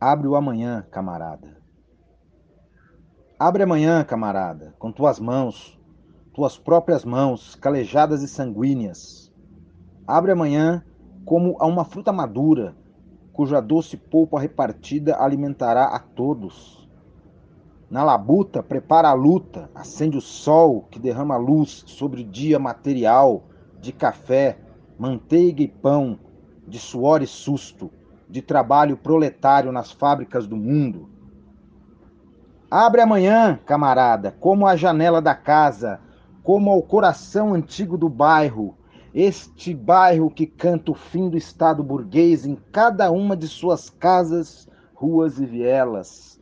Abre o amanhã, camarada. Abre amanhã, camarada, com tuas mãos, tuas próprias mãos, calejadas e sanguíneas. Abre amanhã como a uma fruta madura, cuja doce polpa repartida alimentará a todos. Na labuta, prepara a luta, acende o sol que derrama luz sobre o dia material de café, manteiga e pão, de suor e susto, de trabalho proletário nas fábricas do mundo. Abre amanhã, camarada, como a janela da casa, como ao coração antigo do bairro, este bairro que canta o fim do Estado burguês em cada uma de suas casas, ruas e vielas,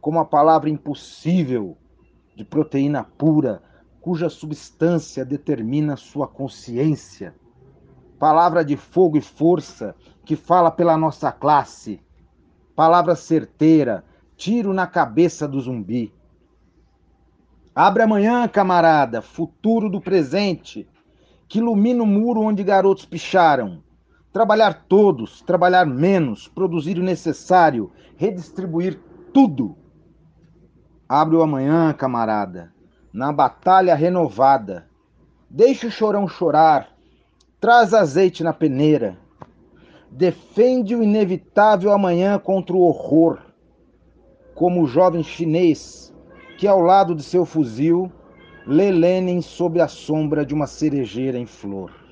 como a palavra impossível de proteína pura, cuja substância determina sua consciência palavra de fogo e força que fala pela nossa classe, palavra certeira, tiro na cabeça do zumbi. Abre amanhã, camarada, futuro do presente, que ilumina o muro onde garotos picharam. Trabalhar todos, trabalhar menos, produzir o necessário, redistribuir tudo. Abre o amanhã, camarada, na batalha renovada. Deixa o chorão chorar, Traz azeite na peneira. Defende o inevitável amanhã contra o horror, como o jovem chinês que, ao lado de seu fuzil, lê Lenin sob a sombra de uma cerejeira em flor.